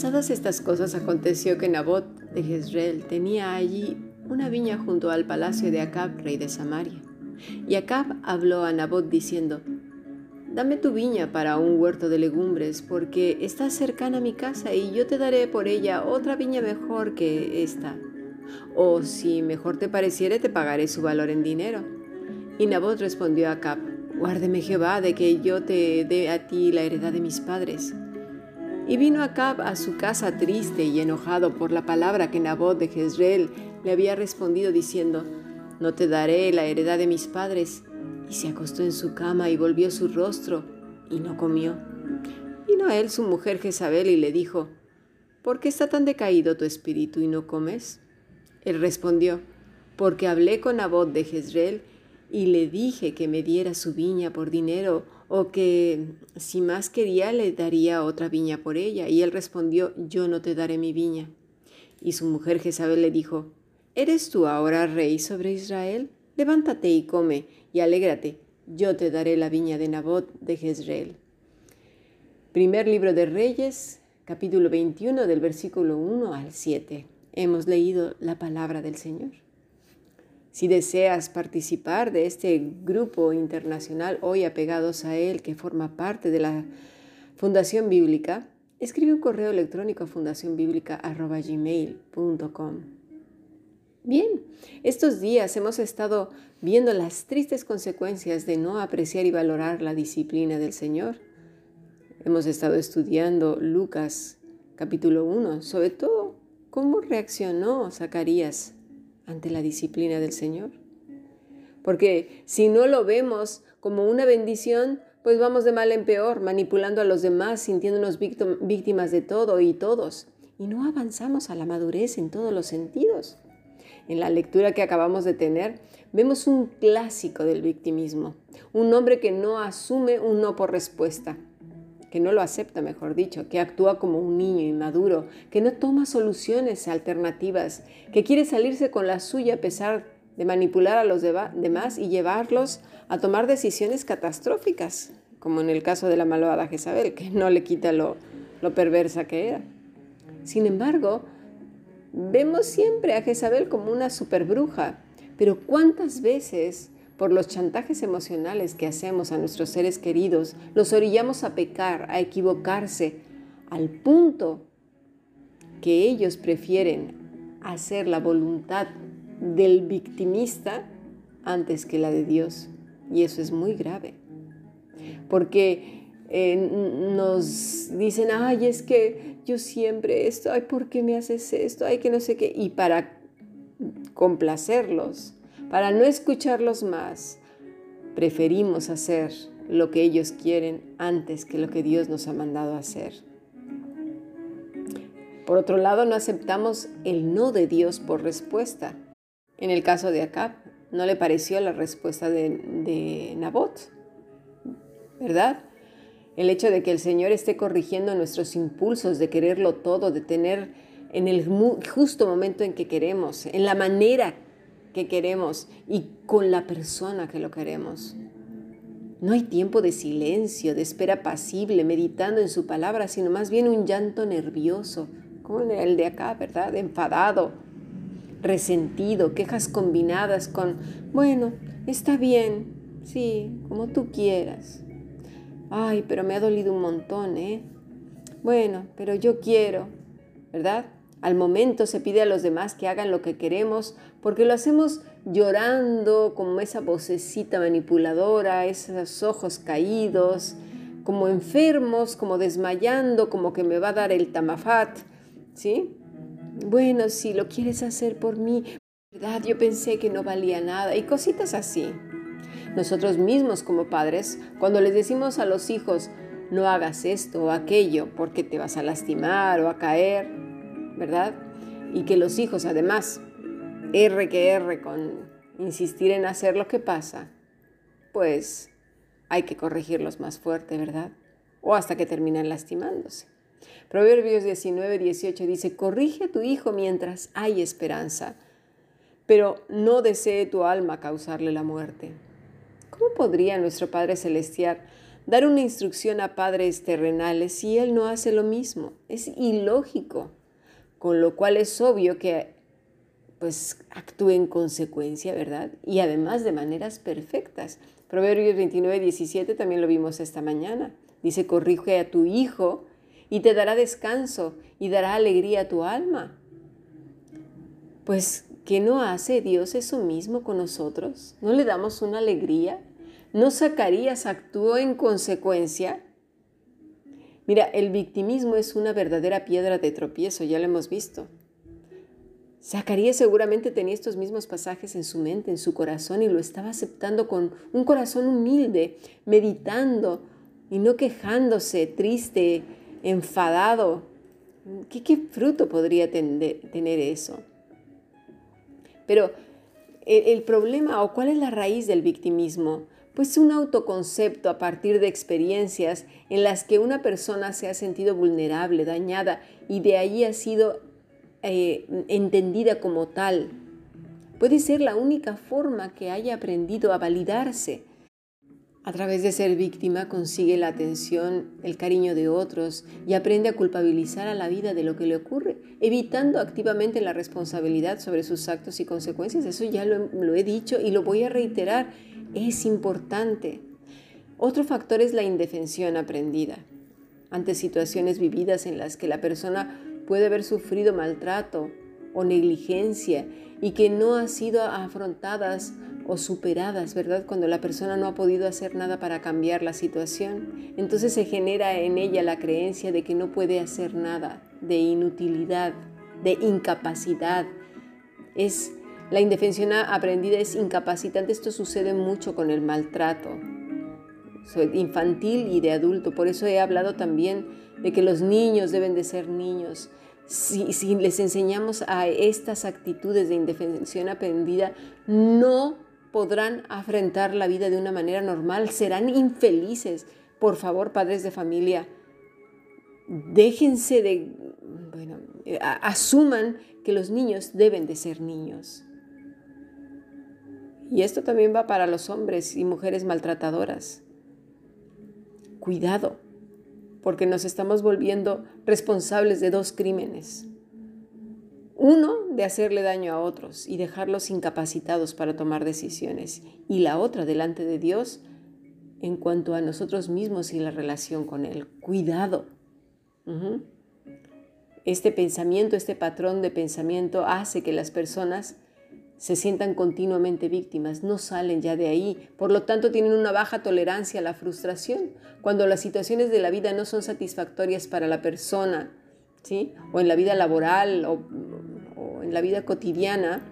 Pasadas estas cosas aconteció que Nabot de Jezreel tenía allí una viña junto al palacio de Acab, rey de Samaria. Y Acab habló a Nabot diciendo, Dame tu viña para un huerto de legumbres, porque está cercana a mi casa y yo te daré por ella otra viña mejor que esta. O si mejor te pareciere, te pagaré su valor en dinero. Y Nabot respondió a Acab, Guárdeme Jehová de que yo te dé a ti la heredad de mis padres. Y vino Acab a su casa triste y enojado por la palabra que Nabot de Jezreel le había respondido diciendo, No te daré la heredad de mis padres y se acostó en su cama y volvió su rostro y no comió. Vino a él su mujer Jezabel y le dijo, ¿por qué está tan decaído tu espíritu y no comes? Él respondió, porque hablé con Nabot de Jezreel y le dije que me diera su viña por dinero o que si más quería le daría otra viña por ella. Y él respondió, yo no te daré mi viña. Y su mujer Jezabel le dijo, ¿eres tú ahora rey sobre Israel? Levántate y come y alégrate, yo te daré la viña de Nabot de Jezreel. Primer libro de Reyes, capítulo 21, del versículo 1 al 7. Hemos leído la palabra del Señor. Si deseas participar de este grupo internacional hoy apegados a Él, que forma parte de la Fundación Bíblica, escribe un correo electrónico a fundacionbiblica.gmail.com. Bien, estos días hemos estado viendo las tristes consecuencias de no apreciar y valorar la disciplina del Señor. Hemos estado estudiando Lucas capítulo 1, sobre todo cómo reaccionó Zacarías ante la disciplina del Señor. Porque si no lo vemos como una bendición, pues vamos de mal en peor, manipulando a los demás, sintiéndonos víctimas de todo y todos. Y no avanzamos a la madurez en todos los sentidos en la lectura que acabamos de tener, vemos un clásico del victimismo, un hombre que no asume un no por respuesta, que no lo acepta, mejor dicho, que actúa como un niño inmaduro, que no toma soluciones alternativas, que quiere salirse con la suya a pesar de manipular a los demás y llevarlos a tomar decisiones catastróficas, como en el caso de la malvada Jezabel, que no le quita lo, lo perversa que era. Sin embargo, Vemos siempre a Jezabel como una superbruja, pero ¿cuántas veces por los chantajes emocionales que hacemos a nuestros seres queridos los orillamos a pecar, a equivocarse, al punto que ellos prefieren hacer la voluntad del victimista antes que la de Dios? Y eso es muy grave, porque eh, nos dicen, ay, es que yo siempre esto, ay, ¿por qué me haces esto? Ay, que no sé qué. Y para complacerlos, para no escucharlos más, preferimos hacer lo que ellos quieren antes que lo que Dios nos ha mandado hacer. Por otro lado, no aceptamos el no de Dios por respuesta. En el caso de Acab, no le pareció la respuesta de, de Nabot, ¿verdad? El hecho de que el Señor esté corrigiendo nuestros impulsos de quererlo todo, de tener en el justo momento en que queremos, en la manera que queremos y con la persona que lo queremos. No hay tiempo de silencio, de espera pasible, meditando en su palabra, sino más bien un llanto nervioso, como el de acá, ¿verdad? Enfadado, resentido, quejas combinadas con, bueno, está bien, sí, como tú quieras. Ay, pero me ha dolido un montón, ¿eh? Bueno, pero yo quiero, ¿verdad? Al momento se pide a los demás que hagan lo que queremos porque lo hacemos llorando como esa vocecita manipuladora, esos ojos caídos, como enfermos, como desmayando, como que me va a dar el tamafat, ¿sí? Bueno, si lo quieres hacer por mí, ¿verdad? Yo pensé que no valía nada y cositas así. Nosotros mismos como padres, cuando les decimos a los hijos, no hagas esto o aquello porque te vas a lastimar o a caer, ¿verdad? Y que los hijos además, R que R con insistir en hacer lo que pasa, pues hay que corregirlos más fuerte, ¿verdad? O hasta que terminan lastimándose. Proverbios 19, 18 dice, corrige a tu hijo mientras hay esperanza, pero no desee tu alma causarle la muerte. ¿Cómo podría nuestro Padre Celestial dar una instrucción a padres terrenales si Él no hace lo mismo. Es ilógico, con lo cual es obvio que pues actúe en consecuencia, ¿verdad? Y además de maneras perfectas. Proverbios 29, 17 también lo vimos esta mañana. Dice, corrige a tu hijo y te dará descanso y dará alegría a tu alma. Pues, ¿qué no hace Dios eso mismo con nosotros? ¿No le damos una alegría? ¿No Zacarías actuó en consecuencia? Mira, el victimismo es una verdadera piedra de tropiezo, ya lo hemos visto. Zacarías seguramente tenía estos mismos pasajes en su mente, en su corazón, y lo estaba aceptando con un corazón humilde, meditando y no quejándose, triste, enfadado. ¿Qué, fruto podría tener eso? Pero el problema o cuál es la raíz del victimismo? Pues un autoconcepto a partir de experiencias en las que una persona se ha sentido vulnerable, dañada y de ahí ha sido eh, entendida como tal. Puede ser la única forma que haya aprendido a validarse a través de ser víctima consigue la atención, el cariño de otros y aprende a culpabilizar a la vida de lo que le ocurre, evitando activamente la responsabilidad sobre sus actos y consecuencias. Eso ya lo, he dicho y lo voy a reiterar. Es importante. Otro factor es la indefensión aprendida ante situaciones vividas en las que la persona puede haber sufrido maltrato o negligencia y que no ha sido afrontadas o superadas, ¿verdad? Cuando la persona no ha podido hacer nada para cambiar la situación, entonces se genera en ella la creencia de que no puede hacer nada, de inutilidad, de incapacidad. Es la indefensión aprendida es incapacitante. Esto sucede mucho con el maltrato infantil y de adulto. Por eso he hablado también de que los niños deben de ser niños. Si, si les enseñamos a estas actitudes de indefensión aprendida, no podrán afrontar la vida de una manera normal, serán infelices. Por favor, padres de familia, déjense de, bueno, asuman que los niños deben de ser niños. Y esto también va para los hombres y mujeres maltratadoras. Cuidado, porque nos estamos volviendo responsables de dos crímenes. Uno, de hacerle daño a otros y dejarlos incapacitados para tomar decisiones. Y la otra, delante de Dios, en cuanto a nosotros mismos y la relación con Él. Cuidado. Este pensamiento, este patrón de pensamiento hace que las personas se sientan continuamente víctimas, no salen ya de ahí, por lo tanto tienen una baja tolerancia a la frustración. Cuando las situaciones de la vida no son satisfactorias para la persona, ¿sí? o en la vida laboral o en la vida cotidiana,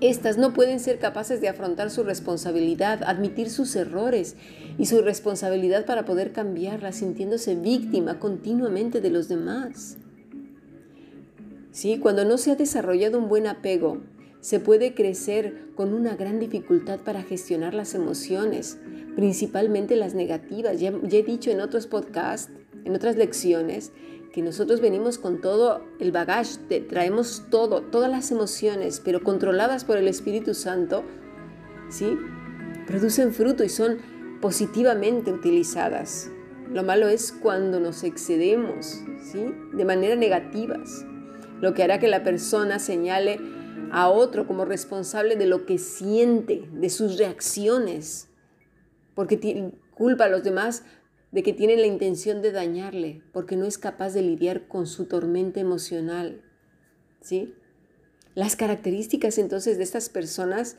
estas no pueden ser capaces de afrontar su responsabilidad, admitir sus errores y su responsabilidad para poder cambiarla, sintiéndose víctima continuamente de los demás. Sí, cuando no se ha desarrollado un buen apego, se puede crecer con una gran dificultad para gestionar las emociones, principalmente las negativas. Ya, he dicho en otros podcasts, en otras lecciones, que nosotros venimos con todo el bagaje, traemos todo, todas las emociones, pero controladas por el Espíritu Santo, ¿sí? Producen fruto y son positivamente utilizadas. Lo malo es cuando nos excedemos, ¿sí? De manera negativas, lo que hará que la persona señale a otro como responsable de lo que siente, de sus reacciones, porque culpa a los demás de que tiene la intención de dañarle porque no es capaz de lidiar con su tormenta emocional. ¿Sí? Las características entonces de estas personas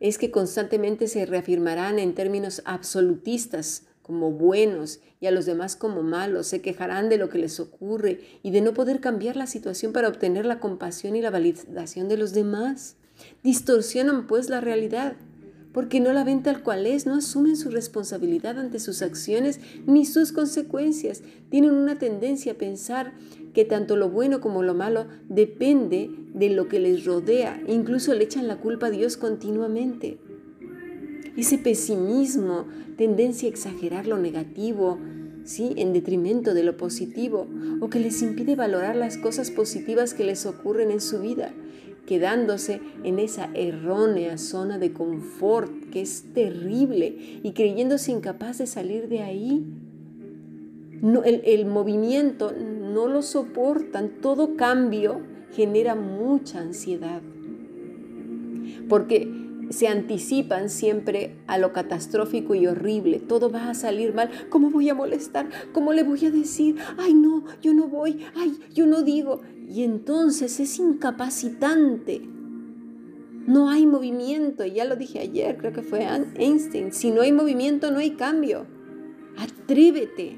es que constantemente se reafirmarán en términos absolutistas como buenos y a los demás como malos, se quejarán de lo que les ocurre y de no poder cambiar la situación para obtener la compasión y la validación de los demás. Distorsionan pues la realidad porque no la ven tal cual es, no asumen su responsabilidad ante sus acciones ni sus consecuencias. Tienen una tendencia a pensar que tanto lo bueno como lo malo depende de lo que les rodea. Incluso le echan la culpa a Dios continuamente. Ese pesimismo, tendencia a exagerar lo negativo, ¿sí? en detrimento de lo positivo, o que les impide valorar las cosas positivas que les ocurren en su vida quedándose en esa errónea zona de confort que es terrible y creyéndose incapaz de salir de ahí. No, el, el movimiento no lo soportan, todo cambio genera mucha ansiedad. Porque se anticipan siempre a lo catastrófico y horrible. Todo va a salir mal. ¿Cómo voy a molestar? ¿Cómo le voy a decir? Ay, no, yo no voy. Ay, yo no digo. Y entonces es incapacitante. No hay movimiento. Ya lo dije ayer, creo que fue Einstein. Si no hay movimiento, no hay cambio. Atrévete.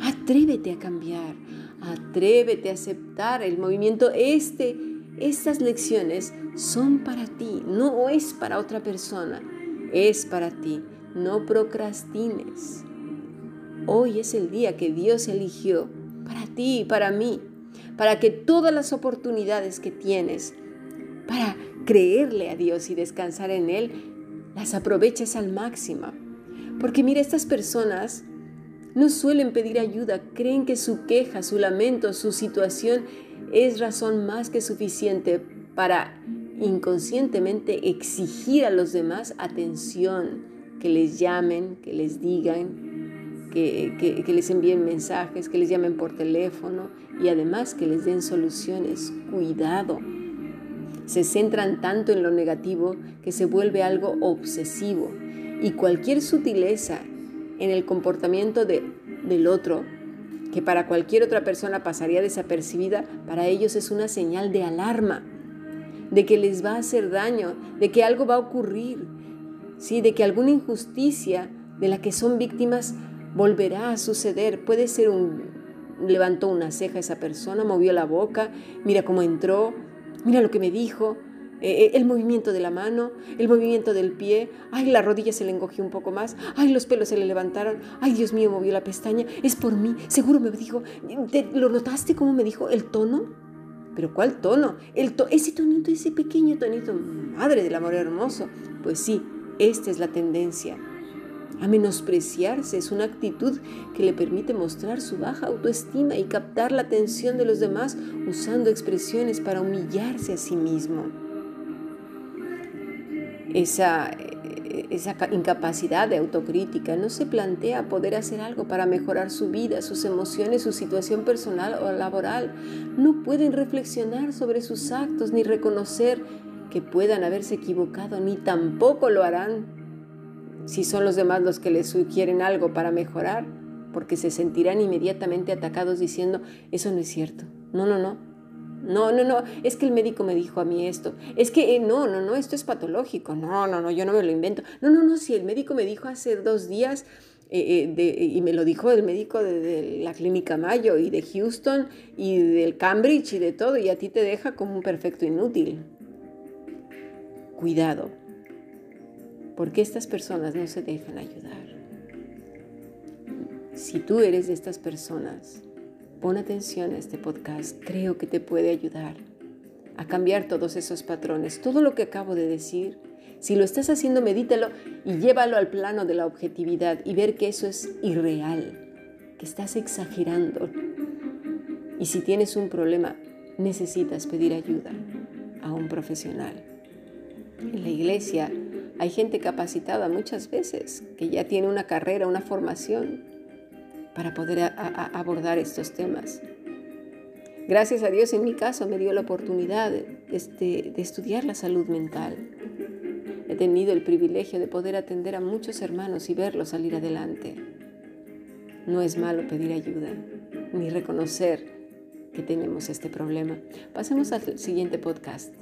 Atrévete a cambiar. Atrévete a aceptar el movimiento. Este, estas lecciones son para ti, no es para otra persona, es para ti. No procrastines. Hoy es el día que Dios eligió para ti y para mí, para que todas las oportunidades que tienes para creerle a Dios y descansar en Él, las aproveches al máximo. Porque mira, estas personas no suelen pedir ayuda, creen que su queja, su lamento, su situación es razón más que suficiente para inconscientemente exigir a los demás atención, que les llamen, que les digan, que, les envíen mensajes, que les llamen por teléfono y además que les den soluciones. Cuidado. Se centran tanto en lo negativo que se vuelve algo obsesivo y cualquier sutileza en el comportamiento del otro, que para cualquier otra persona pasaría desapercibida, para ellos es una señal de alarma de que les va a hacer daño, de que algo va a ocurrir, ¿sí? de que alguna injusticia de la que son víctimas volverá a suceder. Puede ser un, levantó una ceja esa persona, movió la boca, mira cómo entró, mira lo que me dijo, eh, eh, el movimiento de la mano, el movimiento del pie, ay, la rodilla se le encogió un poco más, ay, los pelos se le levantaron, ay, Dios mío, movió la pestaña, es por mí, seguro me dijo, ¿lo notaste cómo me dijo el tono? ¿Pero cuál tono? El ese tonito, ese pequeño tonito, madre del amor hermoso. Pues sí, esta es la tendencia. A menospreciarse es una actitud que le permite mostrar su baja autoestima y captar la atención de los demás usando expresiones para humillarse a sí mismo. Esa esa incapacidad de autocrítica, no se plantea poder hacer algo para mejorar su vida, sus emociones, su situación personal o laboral. No pueden reflexionar sobre sus actos ni reconocer que puedan haberse equivocado, ni tampoco lo harán si son los demás los que les sugieren algo para mejorar, porque se sentirán inmediatamente atacados diciendo, eso no es cierto. No, no, no, no, no, no, es que el médico me dijo a mí esto. Es que eh, no, no, no, esto es patológico. No, no, no, yo no me lo invento. No, no, no, si el médico me dijo hace dos días, eh, eh, y me lo dijo el médico de, la clínica Mayo y de Houston y del Cambridge y de todo, y a ti te deja como un perfecto inútil. Cuidado, porque estas personas no se dejan ayudar. Si tú eres de estas personas, Pon atención a este podcast, creo que te puede ayudar a cambiar todos esos patrones. Todo lo que acabo de decir, si lo estás haciendo, medítalo y llévalo al plano de la objetividad y ver que eso es irreal, que estás exagerando. Y si tienes un problema, necesitas pedir ayuda a un profesional. En la iglesia hay gente capacitada muchas veces que ya tiene una carrera, una formación para poder abordar estos temas. Gracias a Dios en mi caso me dio la oportunidad de, de estudiar la salud mental. He tenido el privilegio de poder atender a muchos hermanos y verlos salir adelante. No es malo pedir ayuda ni reconocer que tenemos este problema. Pasemos al siguiente podcast.